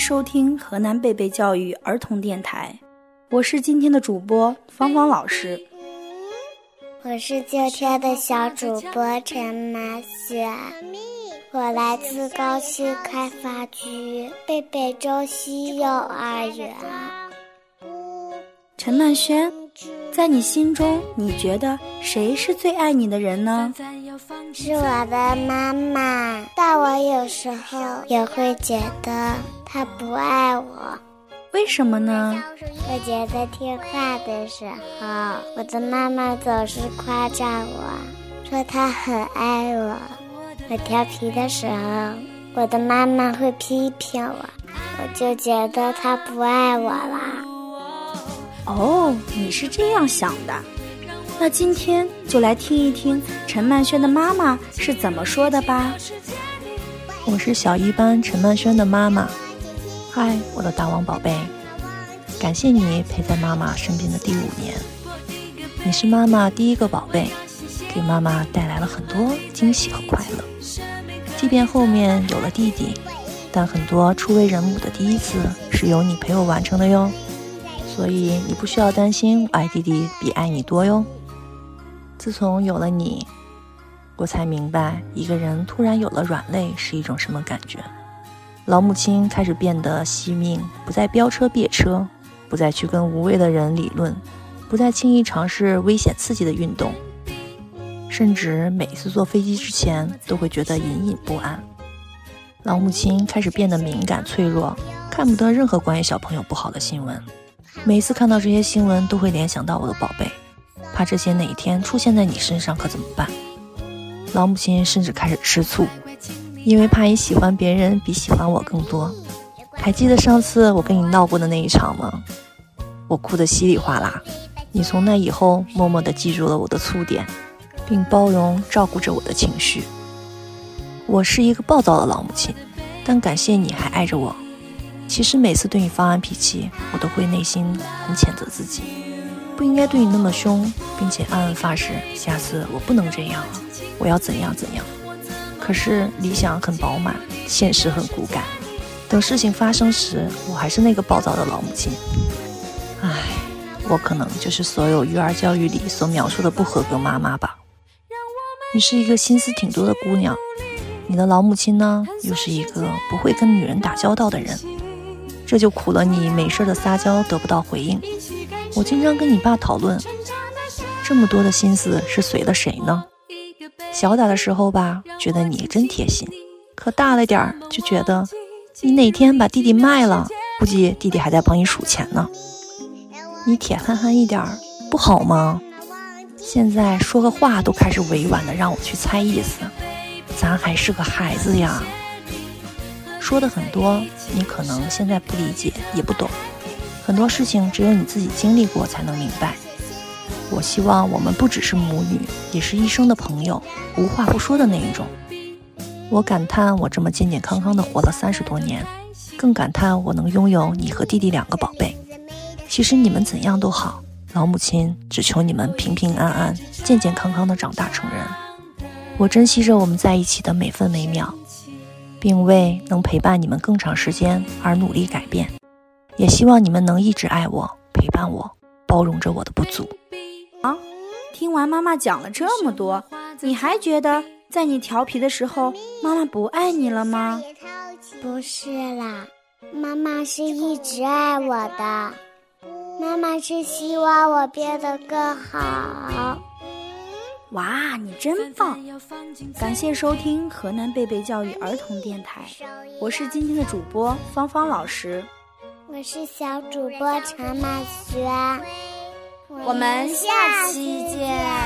收听河南贝贝教育儿童电台，我是今天的主播芳芳老师。我是今天的小主播陈马雪，我来自高新开发区贝贝中心幼儿园。陈曼轩，在你心中，你觉得谁是最爱你的人呢？是我的妈妈，但我有时候也会觉得她不爱我。为什么呢？我觉得听话的时候，我的妈妈总是夸赞我，说她很爱我；我调皮的时候，我的妈妈会批评我，我就觉得她不爱我了。哦，你是这样想的，那今天就来听一听陈曼轩的妈妈是怎么说的吧。我是小一班陈曼轩的妈妈，嗨，我的大王宝贝，感谢你陪在妈妈身边的第五年，你是妈妈第一个宝贝，给妈妈带来了很多惊喜和快乐。即便后面有了弟弟，但很多初为人母的第一次是由你陪我完成的哟。所以你不需要担心我爱弟弟比爱你多哟。自从有了你，我才明白一个人突然有了软肋是一种什么感觉。老母亲开始变得惜命，不再飙车别车，不再去跟无谓的人理论，不再轻易尝试危险刺激的运动，甚至每次坐飞机之前都会觉得隐隐不安。老母亲开始变得敏感脆弱，看不得任何关于小朋友不好的新闻。每次看到这些新闻，都会联想到我的宝贝，怕这些哪一天出现在你身上可怎么办？老母亲甚至开始吃醋，因为怕你喜欢别人比喜欢我更多。还记得上次我跟你闹过的那一场吗？我哭得稀里哗啦。你从那以后默默地记住了我的粗点，并包容照顾着我的情绪。我是一个暴躁的老母亲，但感谢你还爱着我。其实每次对你发完脾气，我都会内心很谴责自己，不应该对你那么凶，并且暗暗发誓，下次我不能这样了，我要怎样怎样。可是理想很饱满，现实很骨感。等事情发生时，我还是那个暴躁的老母亲。唉，我可能就是所有育儿教育里所描述的不合格妈妈吧。你是一个心思挺多的姑娘，你的老母亲呢，又是一个不会跟女人打交道的人。这就苦了你没事的撒娇得不到回应。我经常跟你爸讨论，这么多的心思是随了谁呢？小点的时候吧，觉得你真贴心；可大了点儿，就觉得你哪天把弟弟卖了，估计弟弟还在帮你数钱呢。你铁憨憨一点儿不好吗？现在说个话都开始委婉的让我去猜意思，咱还是个孩子呀。说的很多，你可能现在不理解也不懂，很多事情只有你自己经历过才能明白。我希望我们不只是母女，也是一生的朋友，无话不说的那一种。我感叹我这么健健康康的活了三十多年，更感叹我能拥有你和弟弟两个宝贝。其实你们怎样都好，老母亲只求你们平平安安、健健康康的长大成人。我珍惜着我们在一起的每分每秒。并为能陪伴你们更长时间而努力改变，也希望你们能一直爱我、陪伴我、包容着我的不足。啊，听完妈妈讲了这么多，你还觉得在你调皮的时候，妈妈不爱你了吗？不是啦，妈妈是一直爱我的，妈妈是希望我变得更好。哇，你真棒！感谢收听河南贝贝教育儿童电台，我是今天的主播芳芳老师。我是小主播陈满轩，我们下期见。